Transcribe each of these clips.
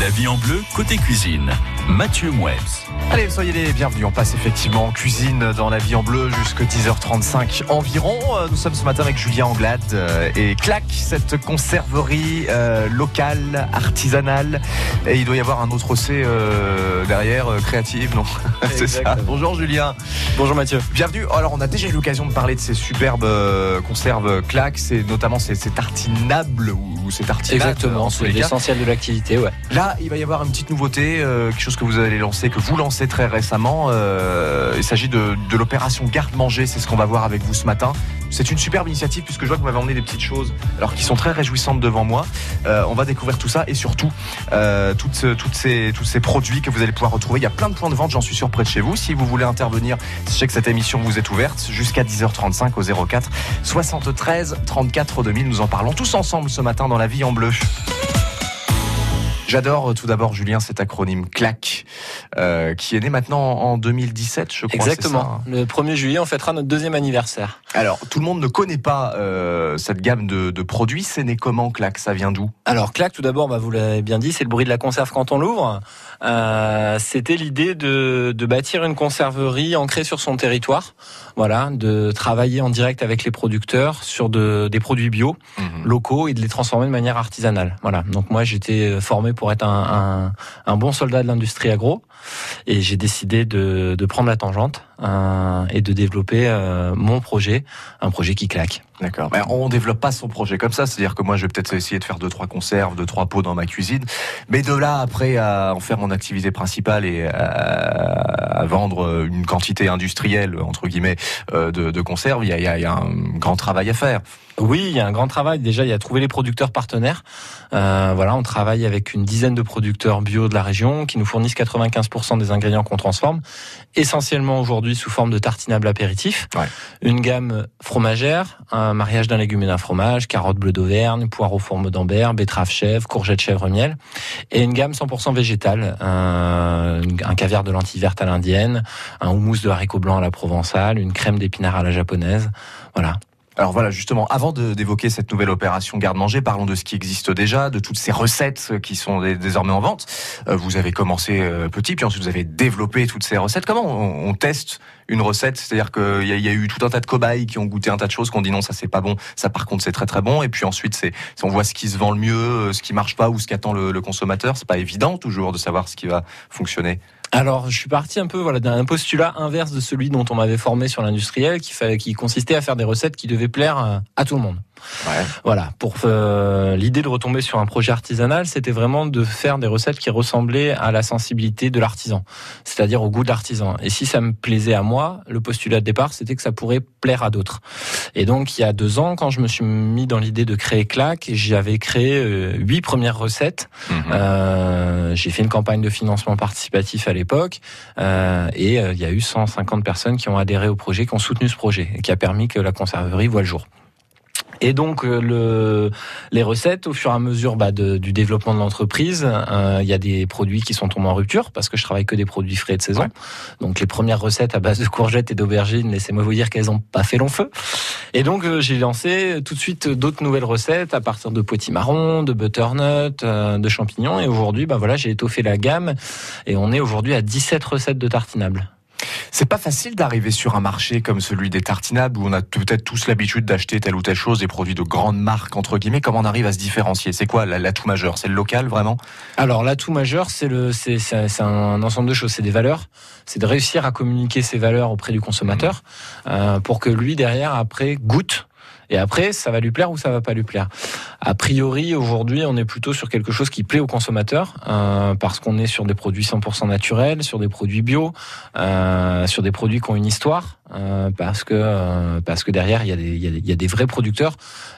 La vie en bleu, côté cuisine. Mathieu Mouebs. Allez, soyez les bienvenus. On passe effectivement en cuisine dans la vie en bleu jusqu'à 10h35 environ. Euh, Nous sommes ce matin avec Julien Anglade euh, et Clac, cette conserverie euh, locale, artisanale. Et il doit y avoir un autre C euh, derrière, euh, créative, non? C'est ça. Exactement. Bonjour Julien. Bonjour Mathieu. Bienvenue. Alors, on a déjà eu l'occasion de parler de ces superbes conserves Clac. C'est notamment ces, ces tartinables ou, ou ces tartinables. Exactement, c'est l'essentiel de l'activité, ouais. Là, il va y avoir une petite nouveauté, euh, quelque chose que vous allez lancer, que vous lancez très récemment. Euh, il s'agit de, l'opération garde-manger, c'est ce qu'on va voir avec vous ce matin. C'est une superbe initiative puisque je vois que vous m'avez emmené des petites choses, alors qui sont très réjouissantes devant moi. Euh, on va découvrir tout ça et surtout euh, toutes, toutes ces, tous ces produits que vous allez pouvoir retrouver. Il y a plein de points de vente, j'en suis sûr, près de chez vous. Si vous voulez intervenir, sachez que cette émission vous est ouverte jusqu'à 10h35 au 04 73 34 2000. Nous en parlons tous ensemble ce matin dans la vie en bleu. J'adore euh, tout d'abord, Julien, cet acronyme CLAC, euh, qui est né maintenant en 2017, je crois. Exactement. ça, hein Le 1er juillet, on fêtera notre deuxième anniversaire. Alors, tout le monde ne connaît pas euh, cette gamme de, de produits. C'est né comment, CLAC? Ça vient d'où? Alors, clac, tout d'abord, bah, vous l'avez bien dit, c'est le bruit de la conserve quand on l'ouvre. Euh, C'était l'idée de, de bâtir une conserverie ancrée sur son territoire. Voilà, de travailler en direct avec les producteurs sur de, des produits bio, locaux et de les transformer de manière artisanale. Voilà. Donc moi, j'étais formé pour être un, bon soldat de l'industrie agro et j'ai décidé de, de prendre la tangente euh, et de développer euh, mon projet, un projet qui claque. D'accord. Mais on développe pas son projet comme ça. C'est-à-dire que moi, je vais peut-être essayer de faire deux, trois conserves, deux, trois pots dans ma cuisine. Mais de là, après, à en faire mon activité principale et à, à vendre une quantité industrielle, entre guillemets, euh, de, de conserves, il y a, il y a- il y a un grand travail à faire. Oui, il y a un grand travail. Déjà, il y a trouver les producteurs partenaires. Euh, voilà, on travaille avec une dizaine de producteurs bio de la région qui nous fournissent 95% des ingrédients qu'on transforme, essentiellement aujourd'hui sous forme de tartinables apéritifs. Ouais. Une gamme fromagère, un mariage d'un légume et d'un fromage, carottes bleues d'Auvergne, poireaux fourme d'Ambert, betterave chèvre, courgettes chèvre miel, et une gamme 100% végétale, un, un caviar de lentilles vertes à l'indienne, un houmous de haricots blancs à la provençale, une crème d'épinards à la japonaise. Voilà. Alors voilà, justement, avant d'évoquer cette nouvelle opération garde-manger, parlons de ce qui existe déjà, de toutes ces recettes qui sont dé- désormais en vente. Euh, vous avez commencé euh, petit, puis ensuite vous avez développé toutes ces recettes. Comment on, teste une recette? C'est-à-dire qu'il y, a- eu tout un tas de cobayes qui ont goûté un tas de choses, qui ont dit non, ça c'est pas bon, ça par contre c'est très très bon. Et puis ensuite, c'est on voit ce qui se vend le mieux, euh, ce qui marche pas ou ce qu'attend le, le consommateur. C'est pas évident toujours de savoir ce qui va fonctionner. Alors, je suis parti un peu voilà d'un postulat inverse de celui dont on m'avait formé sur l'industriel, qui, qui consistait à faire des recettes qui devaient plaire euh, à tout le monde. Ouais. Voilà, pour euh, l'idée de retomber sur un projet artisanal, c'était vraiment de faire des recettes qui ressemblaient à la sensibilité de l'artisan, c'est-à-dire au goût de l'artisan. Et si ça me plaisait à moi, le postulat de départ, c'était que ça pourrait plaire à d'autres. Et donc, il y a deux ans, quand je me suis mis dans l'idée de créer Clac, j'avais créé euh, huit premières recettes. Euh, j'ai fait une campagne de financement participatif à l'époque et il y a eu 150 personnes qui ont adhéré au projet, qui ont soutenu ce projet et qui a permis que la conserverie voit le jour. Et donc euh, le, les recettes, au fur et à mesure bah, de- du développement de l'entreprise, euh, il y a des produits qui sont tombés en rupture parce que je travaille que des produits frais de saison. Ouais. Donc les premières recettes à base de courgettes et d'aubergines, laissez-moi vous dire qu'elles n'ont pas fait long feu. Et donc euh, j'ai lancé tout de suite d'autres nouvelles recettes à partir de potimarron, de butternut, euh, de champignons. Et aujourd'hui, bah voilà, j'ai étoffé la gamme et on est aujourd'hui à 17 recettes de tartinables. C'est pas facile d'arriver sur un marché comme celui des tartinables où on a peut-être tous l'habitude d'acheter telle ou telle chose, des produits de grandes marques entre guillemets. Comment on arrive à se différencier? C'est quoi la- l'atout majeur? C'est le local vraiment? Alors l'atout majeur, c'est le, c'est, c'est, un ensemble de choses, c'est des valeurs, c'est de réussir à communiquer ces valeurs auprès du consommateur euh, pour que lui derrière après goûte. Et après, ça va lui plaire ou ça va pas lui plaire. A priori, aujourd'hui, on est plutôt sur quelque chose qui plaît au consommateur, euh, parce qu'on est sur des produits 100% naturels, sur des produits bio, euh, sur des produits qui ont une histoire, euh, parce que euh, parce que derrière, il y a des il y a des, y a des vrais producteurs.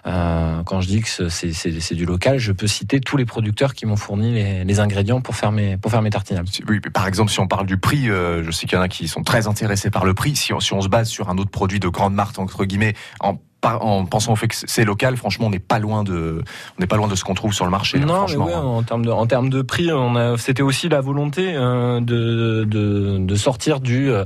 Euh, quand je dis que c'est, c'est, c'est du local, je peux citer tous les producteurs qui m'ont fourni les, les ingrédients pour faire mes pour faire mes tartinables. Oui, Par exemple, si on parle du prix, euh, je sais qu'il y en a qui sont très intéressés par le prix. Si on, si on se base sur un autre produit de grande marque entre guillemets, en, par- en pensant au fait que c'est local, franchement, on n'est pas loin de, on n'est pas loin de ce qu'on trouve sur le marché. hein, Non, mais ouais, en termes de en termes de prix, c'était aussi la volonté euh, de, de de sortir du euh,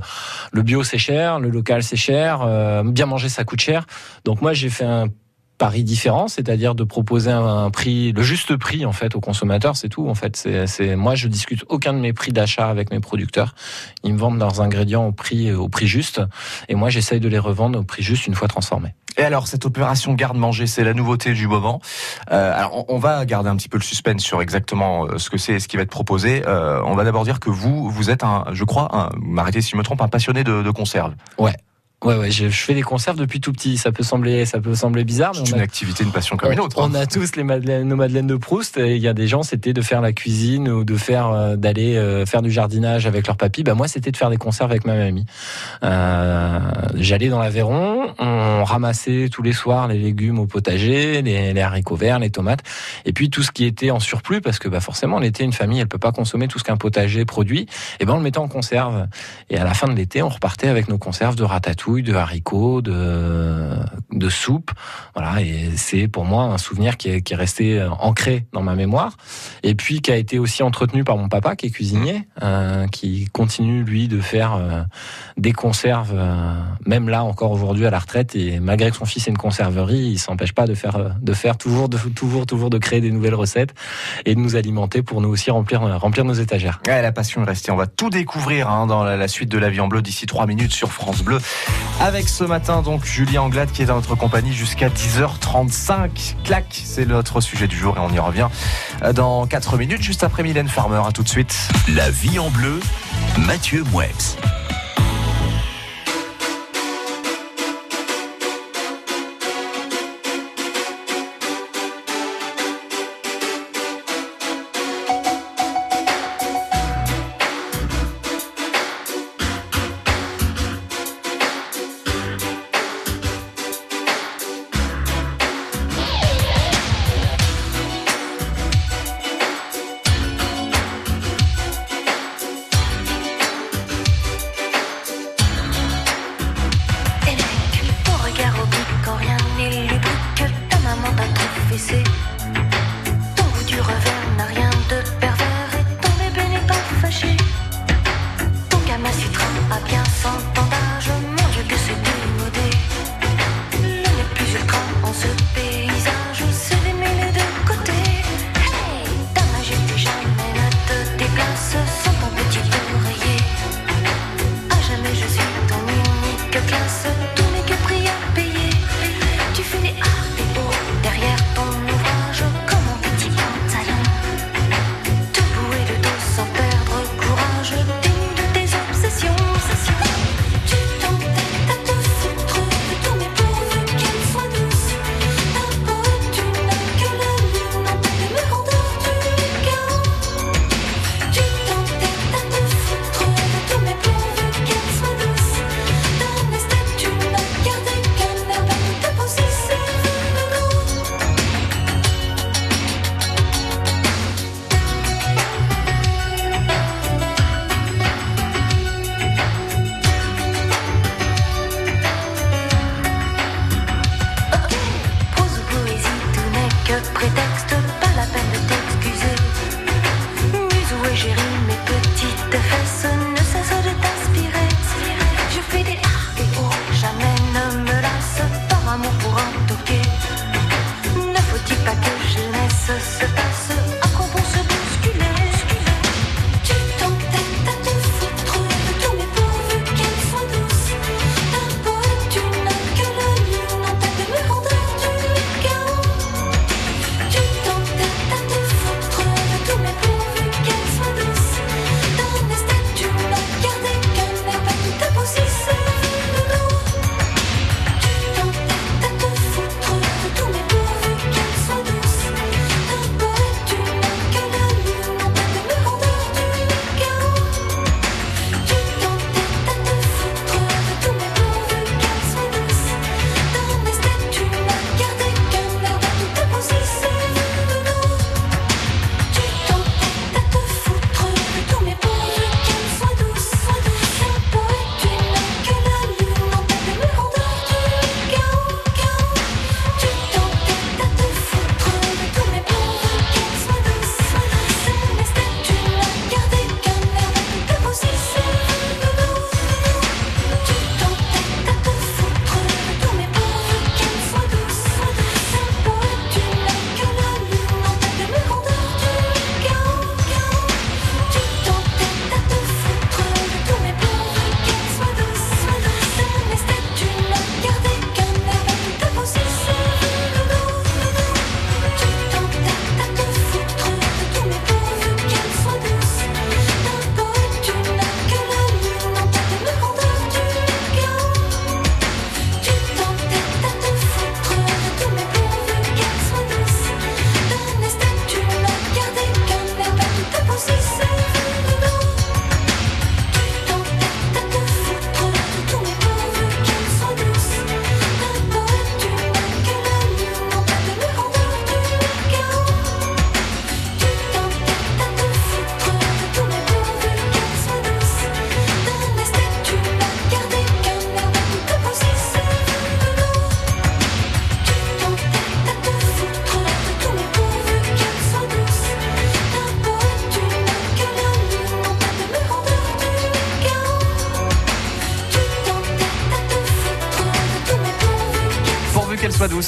le bio c'est cher, le local c'est cher, euh, bien manger ça coûte cher. Donc moi j'ai fait un pari différent, c'est-à-dire de proposer un, prix, le juste prix en fait aux consommateurs, c'est tout. En fait, c'est moi je discute aucun de mes prix d'achat avec mes producteurs. Ils me vendent leurs ingrédients au prix au prix juste, et moi j'essaye de les revendre au prix juste une fois transformés. Et alors, cette opération garde-manger, c'est la nouveauté du moment. Euh, alors, on, va garder un petit peu le suspense sur exactement euh, ce que c'est et ce qui va être proposé. Euh, on va d'abord dire que vous, vous êtes un, je crois, un, m'arrêtez si je me trompe, un passionné de, de conserve. Ouais, Ouais, ouais, je, fais des conserves depuis tout petit. Ça peut sembler, ça peut sembler bizarre. C'est une activité, une passion comme une autre. On a tous les madeleines, nos madeleines de Proust. il y a des gens, c'était de faire la cuisine ou de faire, euh, d'aller euh, faire du jardinage avec leur papy. Bah moi, c'était de faire des conserves avec ma mamie. Euh, J'allais dans l'Aveyron, on ramassait tous les soirs les légumes au potager, les, les, haricots verts, les tomates, et puis tout ce qui était en surplus, parce que bah forcément l'été, une famille, elle peut pas consommer tout ce qu'un potager produit. Et ben on le mettait en conserve. Et à la fin de l'été, on repartait avec nos conserves de ratatouille de haricots, de, de soupe. Voilà, et c'est pour moi un souvenir qui est, qui est resté ancré dans ma mémoire. Et puis qui a été aussi entretenu par mon papa, qui est cuisinier, euh, qui continue lui de faire euh, des conserves, euh, même là encore aujourd'hui à la retraite. Et malgré que son fils ait une conserverie, il s'empêche pas de faire, de faire toujours, de, toujours, toujours de créer des nouvelles recettes et de nous alimenter pour nous aussi remplir, remplir nos étagères. Ouais, la passion est restée. On va tout découvrir hein, dans la, la suite de La Vie en Bleu d'ici trois minutes sur France Bleu. Avec ce matin donc Julien Anglade qui est dans notre compagnie jusqu'à 10h35. Clac, c'est notre sujet du jour et on y revient dans 4 minutes juste après Mylène Farmer. À tout de suite. La vie en bleu, Mathieu Mouex.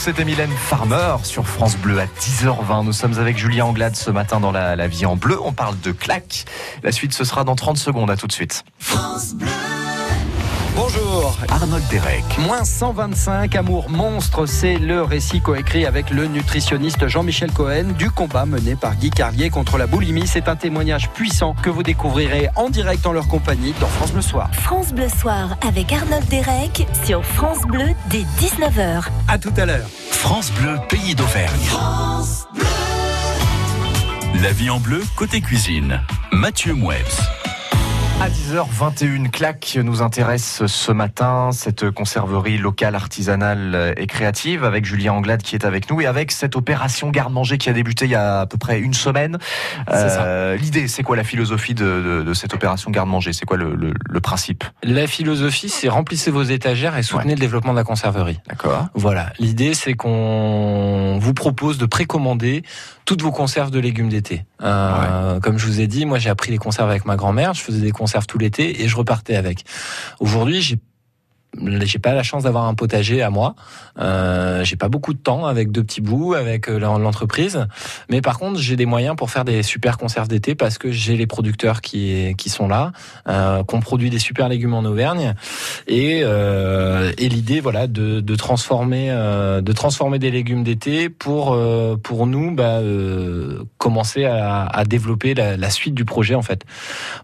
C'était Mylène Farmer sur France Bleu à 10h20. Nous sommes avec Julien Anglade ce matin dans la, la vie en bleu. On parle de claque. La suite, ce sera dans 30 secondes. À tout de suite. Arnold Derek. Moins 125, Amour monstre, c'est le récit coécrit avec le nutritionniste Jean-Michel Cohen du combat mené par Guy Carlier contre la boulimie. C'est un témoignage puissant que vous découvrirez en direct en leur compagnie dans France Bleu Soir. France Bleu Soir avec Arnold Derek sur France Bleu dès 19h. À tout à l'heure. France Bleu, pays d'Auvergne. La vie en bleu, côté cuisine. Mathieu Mouebs. À 10h21, Claque nous intéresse ce matin, cette conserverie locale, artisanale et créative, avec Julien Anglade qui est avec nous et avec cette opération garde-manger qui a débuté il y a à peu près une semaine. Euh, L'idée, c'est quoi la philosophie de, de, de cette opération garde-manger? C'est quoi le, le, le, principe? La philosophie, c'est remplissez vos étagères et soutenez ouais. le développement de la conserverie. D'accord. Voilà. L'idée, c'est qu'on vous propose de précommander toutes vos conserves de légumes d'été. Euh, ouais. Comme je vous ai dit, moi j'ai appris les conserves avec ma grand-mère, je faisais des conserves tout l'été et je repartais avec. Aujourd'hui, j'ai j'ai pas la chance d'avoir un potager à moi. Euh, j'ai pas beaucoup de temps avec deux petits bouts, avec euh, l'entreprise. Mais par contre, j'ai des moyens pour faire des super conserves d'été parce que j'ai les producteurs qui qui sont là, euh, qu'on produit des super légumes en Auvergne. Et, euh, et l'idée, voilà, de, de transformer euh, de transformer des légumes d'été pour euh, pour nous bah, commencer à, à développer la, la, suite du projet en fait.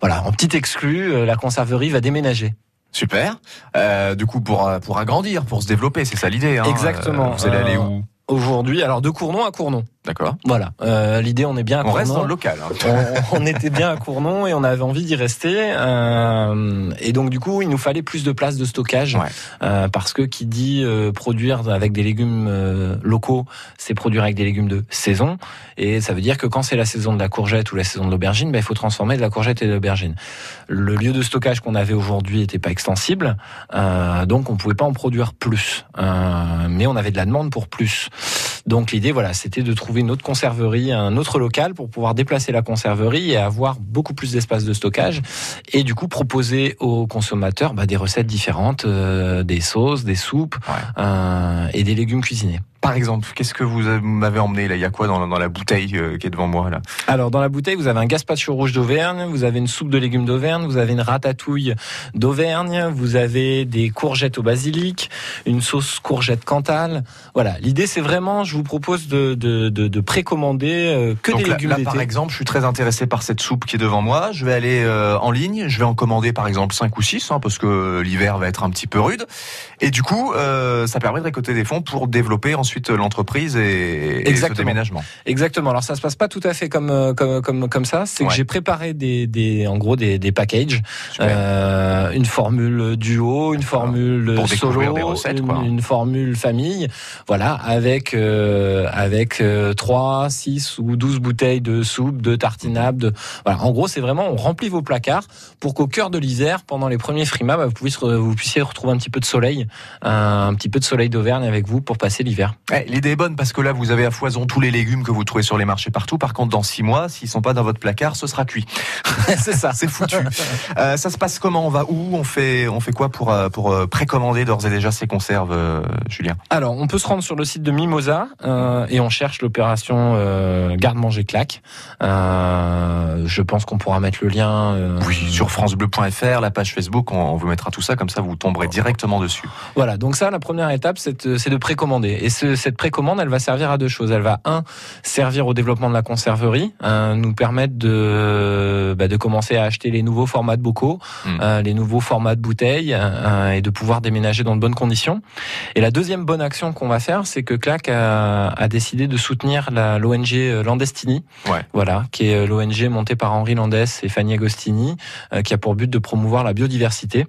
Voilà, en petit exclu, la conserverie va déménager. Super. Euh, du coup, pour pour agrandir, pour se développer, c'est ça l'idée. Hein Exactement. vous allez aller où? Aujourd'hui, alors de Cournon à Cournon. D'accord. Voilà. Euh, L'idée, on est bien à on Cournon. reste dans le local. Hein. on, on, était bien à Cournon et on avait envie d'y rester. Euh, et donc, du coup, il nous fallait plus de place de stockage. Ouais. Euh, parce que qui dit euh, produire avec des légumes euh, locaux, c'est produire avec des légumes de saison. Et ça veut dire que quand c'est la saison de la courgette ou la saison de l'aubergine, ben, il faut transformer de la courgette et de l'aubergine. Le lieu de stockage qu'on avait aujourd'hui n'était pas extensible. Euh, donc, on pouvait pas en produire plus. mais on avait de la demande pour plus. Donc, l'idée, voilà, c'était de trouver une autre conserverie, un autre local pour pouvoir déplacer la conserverie et avoir beaucoup plus d'espace de stockage et du coup proposer aux consommateurs bah, des recettes différentes, euh, des sauces, des soupes ouais. euh, et des légumes cuisinés. Par exemple, qu'est-ce que vous m'avez emmené là? Il y a quoi dans, dans la bouteille euh, qui est devant moi là? Alors dans la bouteille, vous avez un gazpacho rouge d'Auvergne, vous avez une soupe de légumes d'Auvergne, vous avez une ratatouille d'Auvergne, vous avez des courgettes au basilic, une sauce courgette Cantal. Voilà, l'idée c'est vraiment, je vous propose de, de, de, de précommander euh, que Donc des là, légumes là, par exemple, je suis très intéressé par cette soupe qui est devant moi. Je vais aller euh, en ligne, je vais en commander par exemple 5 ou 6 hein, parce que l'hiver va être un petit peu rude. Et du coup, euh, ça permet de récolter des fonds pour développer ensuite l'entreprise et, et, ce déménagement. Exactement. Alors ça se passe pas tout à fait comme comme comme comme ça. C'est ouais. que j'ai préparé des, des en gros des, des packages, euh, une formule duo, une formule pour solo, des recettes, une, formule famille. Voilà, avec euh, avec euh, 3, 6 ou 12 bouteilles de soupe, de tartinables. De... Voilà. En gros, c'est vraiment on remplit vos placards pour qu'au cœur de l'hiver, pendant les premiers frimas, bah, vous, puissiez, vous puissiez retrouver un petit peu de soleil, un, un petit peu de soleil d'Auvergne avec vous pour passer l'hiver. Ouais, L'idée est bonne parce que là, vous avez à foison tous les légumes que vous trouvez sur les marchés partout. Par contre, dans six mois, s'ils sont pas dans votre placard, ce sera cuit. c'est ça, c'est foutu. euh, ça se passe comment On va où On fait, on fait quoi pour euh, pour précommander d'ores et déjà ces conserves, euh, Julien? Alors, on peut se rendre sur le site de Mimosa euh, et on cherche l'opération euh, garde-manger claque. Euh, je pense qu'on pourra mettre le lien. euh, oui, sur francebleu.fr, la page Facebook, on, on, vous mettra tout ça comme ça, vous tomberez directement dessus. Voilà. Donc ça, la première étape, c'est de précommander. Et ce, cette précommande, elle va servir à deux choses. Elle va un servir au développement de la conserverie, euh, nous permettre de bah, de commencer à acheter les nouveaux formats de bocaux, mmh. euh, les nouveaux formats de bouteilles euh, et de pouvoir déménager dans de bonnes conditions. Et la deuxième bonne action qu'on va faire, c'est que Clac a, a, décidé de soutenir l'ONG Landestini, ouais. voilà, qui est l'ONG montée par Henri Landès et Fanny Agostini, euh, qui a pour but de promouvoir la biodiversité.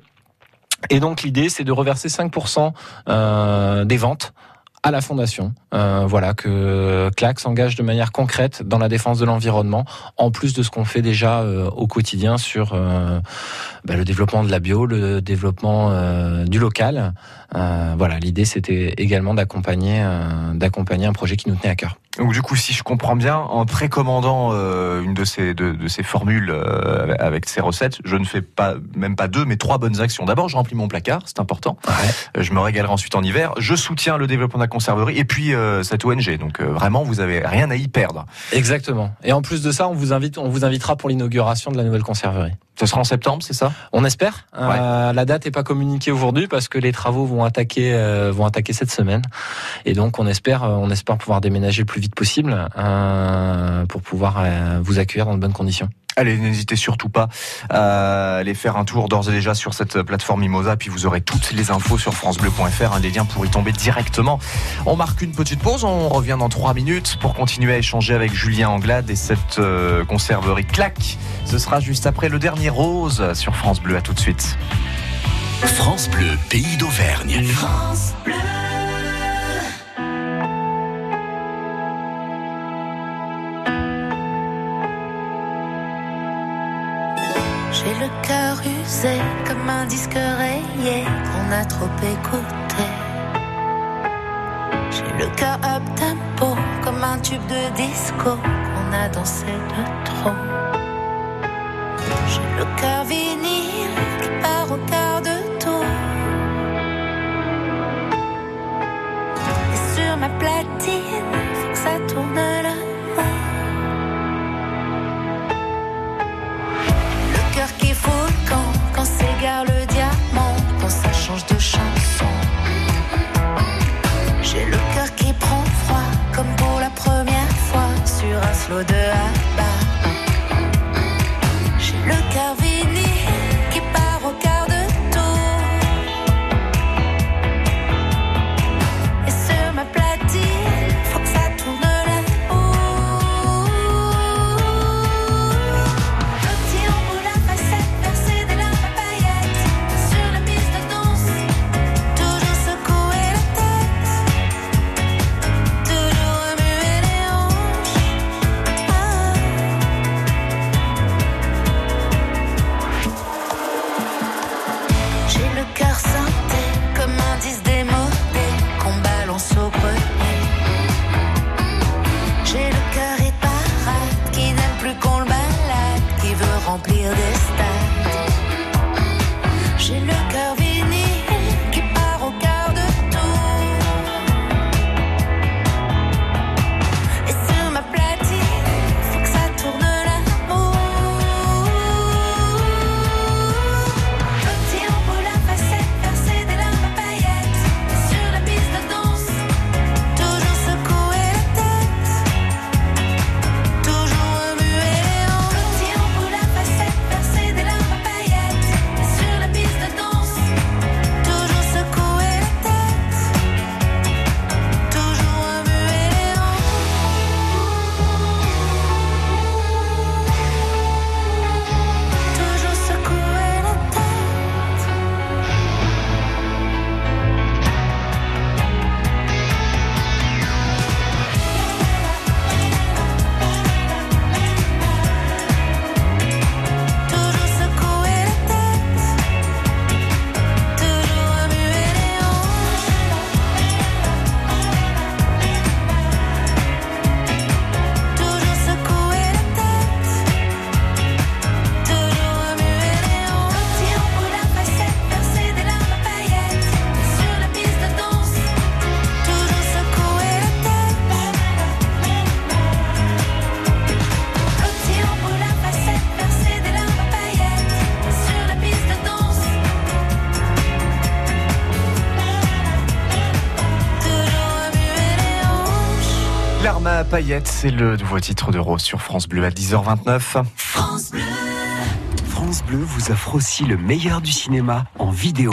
Et donc l'idée, c'est de reverser 5% euh, des ventes à la fondation. Euh, voilà que CLAC s'engage de manière concrète dans la défense de l'environnement, en plus de ce qu'on fait déjà euh, au quotidien sur euh, bah, le développement de la bio, le développement du local. Euh, voilà, l'idée c'était également d'accompagner euh, d'accompagner un projet qui nous tenait à cœur. Donc du coup, si je comprends bien, en précommandant euh, une de ces de, de ces formules avec ces recettes, je ne fais pas même pas deux, mais trois bonnes actions. D'abord, je remplis mon placard, c'est important. Ouais. Je me régalerai ensuite en hiver. Je soutiens le développement de la conserverie et puis cette ONG. Donc vraiment, vous avez rien à y perdre. Exactement. Et en plus de ça, on vous invite, on vous invitera pour l'inauguration de la nouvelle conserverie. Ce sera en septembre, c'est ça? On espère. Euh, la date n'est pas communiquée aujourd'hui parce que les travaux vont attaquer, euh, vont attaquer cette semaine. Et donc on espère, euh, on espère pouvoir déménager le plus vite possible euh, pour pouvoir vous accueillir dans de bonnes conditions. Allez, n'hésitez surtout pas à aller faire un tour d'ores et déjà sur cette plateforme Mimosa, puis vous aurez toutes les infos sur francebleu.fr, un des liens pour y tomber directement. On marque une petite pause, on revient dans trois minutes pour continuer à échanger avec Julien Anglade et cette euh, conserverie claque. Ce sera juste après le dernier rose sur France Bleu. À tout de suite. France Bleu, pays d'Auvergne. J'ai cœur comme un disque rayé qu'on a trop écouté. J'ai le cœur up tempo comme un tube de disco qu'on a dansé de trop. J'ai le cœur vinyle qui part au quart de tour. Et sur ma platine, à paillettes, c'est le nouveau titre de Rose sur France Bleu à 10h29. France Bleu. France Bleu vous offre aussi le meilleur du cinéma en vidéo.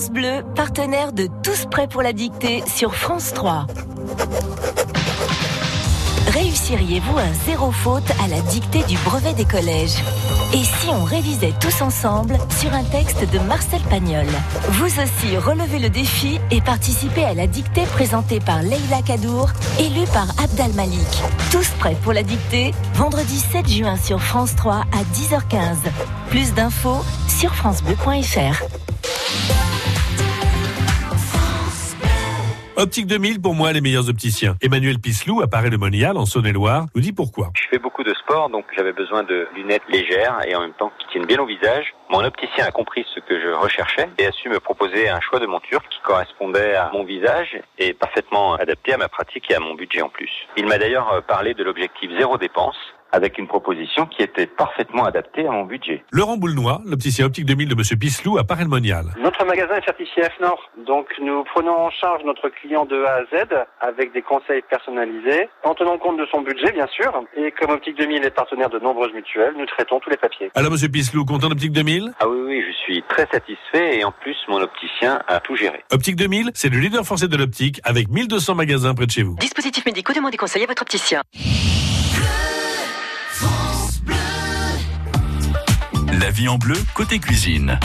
France Bleu, partenaire de Tous prêts pour la dictée sur France 3. Réussiriez-vous un zéro faute à la dictée du brevet des collèges? Et si on révisait tous ensemble sur un texte de Marcel Pagnol? Vous aussi relevez le défi et participez à la dictée présentée par Leila Kadour, élue par Abdal Malik. Tous prêts pour la dictée Vendredi 7 juin sur France 3 à 10h15. Plus d'infos sur francebleu.fr. Optique 2000, pour moi, les meilleurs opticiens. Emmanuel Pislou, à Paris de Monial, en Saône-et-Loire, nous dit pourquoi. Je fais beaucoup de sport, donc j'avais besoin de lunettes légères et en même temps qui tiennent bien au visage. Mon opticien a compris ce que je recherchais et a su me proposer un choix de monture qui correspondait à mon visage et parfaitement adapté à ma pratique et à mon budget en plus. Il m'a d'ailleurs euh, parlé de l'objectif zéro dépense avec une proposition qui était parfaitement adaptée à mon budget. Laurent Boulnois, l'opticien optique 2000 de Monsieur Pislou, à Paris de Monial. Notre magasin est certifié FNOR, donc nous prenons en charge notre client de A à Z avec des conseils personnalisés, en tenant compte de son budget bien sûr. Et comme Optique 2000 est partenaire de nombreuses mutuelles, nous traitons tous les papiers. Alors, Monsieur Pislou, content d'Optique 2000 Ah oui, oui, je suis très satisfait et en plus mon opticien a tout géré. Optique 2000, c'est le leader français de l'optique avec 1200 magasins près de chez vous. Dispositifs médicaux, demandez conseil à votre opticien. La vie en bleu, côté cuisine.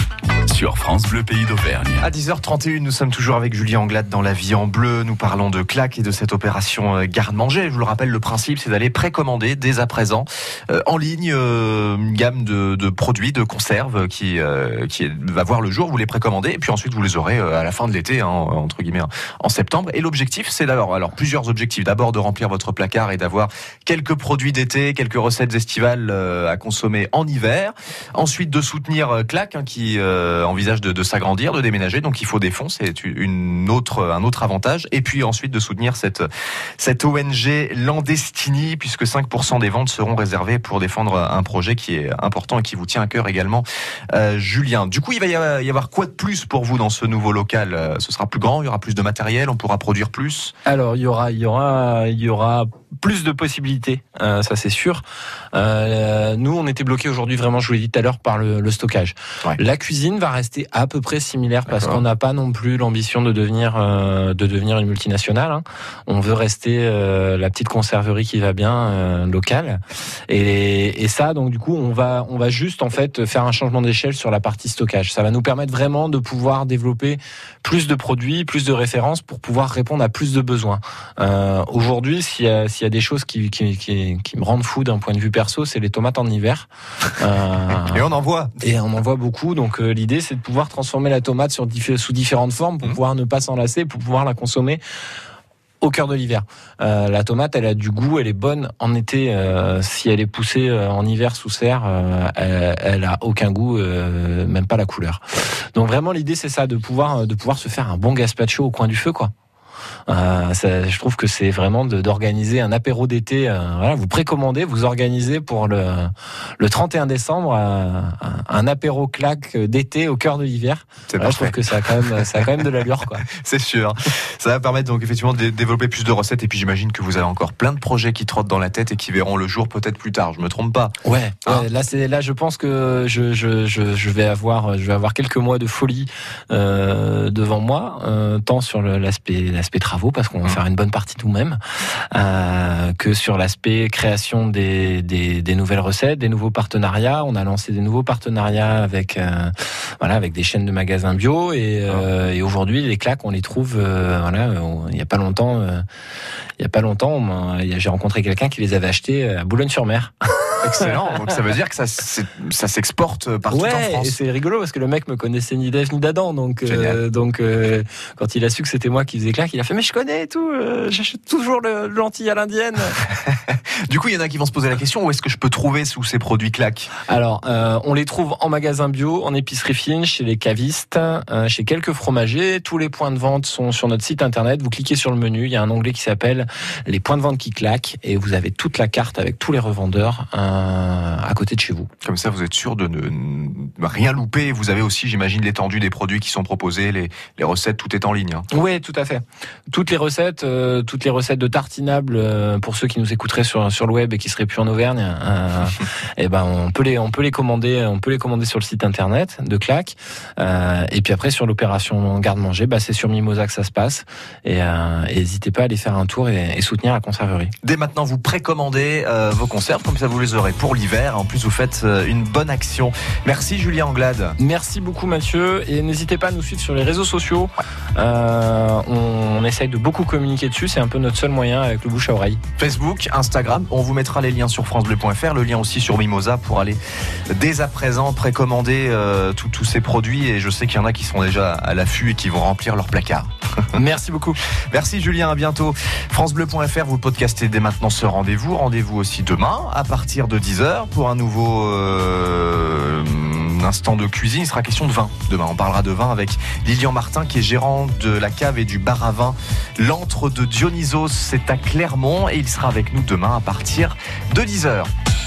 Sur France Bleu Pays d'Auvergne. À 10h31, nous sommes toujours avec Julien Anglade dans La Vie en Bleu. Nous parlons de claques et de cette opération euh, garde-manger. Je vous le rappelle, le principe, c'est d'aller précommander dès à présent euh, en ligne euh, une gamme de, de produits, de conserves qui, euh, qui va voir le jour. Vous les précommandez et puis ensuite vous les aurez euh, à la fin de l'été, hein, entre guillemets, en septembre. Et l'objectif, c'est d'abord, alors plusieurs objectifs. D'abord de remplir votre placard et d'avoir quelques produits d'été, quelques recettes estivales euh, à consommer en hiver. Ensuite, de soutenir euh, Clac, hein, qui euh, envisage de, s'agrandir, de déménager. Donc, il faut des fonds, c'est une autre, un autre avantage. Et puis ensuite, de soutenir cette, cette ONG Landestini, puisque 5% des ventes seront réservées pour défendre un projet qui est important et qui vous tient à cœur également, euh, Julien. Du coup, il va y avoir, quoi de plus pour vous dans ce nouveau local Ce sera plus grand, il y aura plus de matériel, on pourra produire plus? Alors il y aura, il y aura, il y aura plus de possibilités, ça c'est sûr. Nous, on était bloqués aujourd'hui vraiment, je vous l'ai dit tout à l'heure, par le, le stockage. Ouais. La cuisine va rester à peu près similaire parce qu'on n'a pas non plus l'ambition de devenir euh, de devenir une multinationale. hein. On veut rester euh, la petite conserverie qui va bien euh, locale. Et, et ça, donc du coup, on va on va juste en fait faire un changement d'échelle sur la partie stockage. Ça va nous permettre vraiment de pouvoir développer plus de produits, plus de références pour pouvoir répondre à plus de besoins. Aujourd'hui, s'il y, a- s'il y a des choses qui, qui, qui, qui me rendent fou d'un point de vue perso, c'est les tomates en hiver. Et on en voit. et on en voit beaucoup. Donc euh, l'idée, c'est de pouvoir transformer la tomate sur sous différentes formes pour Mhm. pouvoir ne pas s'en lasser, pour pouvoir la consommer au cœur de l'hiver. Euh, la tomate, elle a du goût, elle est bonne en été. euh, si elle est poussée euh, en hiver sous serre, elle, elle a aucun goût, même pas la couleur. Donc vraiment, l'idée, c'est ça, de pouvoir de pouvoir se faire un bon gazpacho au coin du feu, quoi. Euh, ça, je trouve que c'est vraiment d'organiser un apéro d'été. euh, voilà, vous précommandez, vous organisez pour le, le 31 décembre euh, un, apéro claque d'été au cœur de l'hiver. Voilà, je trouve que ça a quand même, ça a quand même de l'allure. C'est sûr. Ça va permettre donc effectivement de dé- développer plus de recettes. Et puis j'imagine que vous avez encore plein de projets qui trottent dans la tête et qui verront le jour peut-être plus tard. Je me trompe pas. Ouais, Hein là c'est là je pense que je, je, je, je vais avoir je vais avoir quelques mois de folie euh, devant moi, tant sur l'aspect l'aspect travaux parce qu'on va Mhm. faire une bonne partie nous-mêmes, euh, que sur l'aspect création des, des, des nouvelles recettes, des nouveaux partenariats. On a lancé des nouveaux partenariats avec euh, voilà avec des chaînes de magasins bio et, euh, et aujourd'hui les claques on les trouve euh, voilà il y a pas longtemps euh, il y a pas longtemps a- j'ai rencontré quelqu'un qui les avait achetés à Boulogne-sur-Mer. Excellent. donc ça veut dire que ça, ça s'exporte partout en ouais, et France. c'est rigolo parce que le mec me connaissait ni d'Ève ni d'Adam, donc euh, donc euh, quand il a su que c'était moi qui faisais claque, il a fait mais je connais et tout, euh, j'achète toujours le, le lentilles à l'indienne. Du coup, il y en a qui vont se poser la question où est-ce que je peux trouver sous ces produits claques Alors euh, on les trouve en magasin bio, en épicerie fine, chez les cavistes, euh, chez quelques fromagers. Tous les points de vente sont sur notre site internet. Vous cliquez sur le menu, il y a un onglet qui s'appelle les points de vente qui claquent et vous avez toute la carte avec tous les revendeurs. Euh, euh, à côté de chez vous. Comme ça, vous êtes sûr de ne rien louper. Vous avez aussi, j'imagine, l'étendue des produits qui sont proposés, les, les recettes, tout est en ligne. hein. Oui, tout à fait. Toutes les recettes, euh, toutes les recettes de tartinables euh, pour ceux qui nous écouteraient sur sur le web et qui seraient plus en Auvergne, euh, eh ben on peut les on peut les commander, on peut les commander sur le site internet de Clac. Euh, et puis après sur l'opération garde-manger, bah c'est sur Mimosa que ça se passe. Et n'hésitez pas à aller faire un tour et, et soutenir la conserverie. Dès maintenant, vous précommandez vos conserves, comme ça vous les aurez pour l'hiver. En plus, vous faites euh, une bonne action. Merci Julien Anglade. Merci beaucoup Mathieu et n'hésitez pas à nous suivre sur les réseaux sociaux. Euh, on, on essaye de beaucoup communiquer dessus, c'est un peu notre seul moyen avec le bouche à oreille. Facebook, Instagram, on vous mettra les liens sur francebleu.fr, le lien aussi sur Mimosa pour aller dès à présent précommander euh, tous- ces produits. Et je sais qu'il y en a qui sont déjà à l'affût et qui vont remplir leur placard. Merci beaucoup. Merci Julien, à bientôt. FranceBleu.fr, vous podcastez dès maintenant ce rendez-vous. Rendez-vous aussi demain à partir de 10h pour un nouveau euh, instant de cuisine. Il sera question de vin. Demain, on parlera de vin avec Lilian Martin qui est gérant de la cave et du bar à vin. L'antre de Dionysos, c'est à Clermont et il sera avec nous demain à partir de 10h.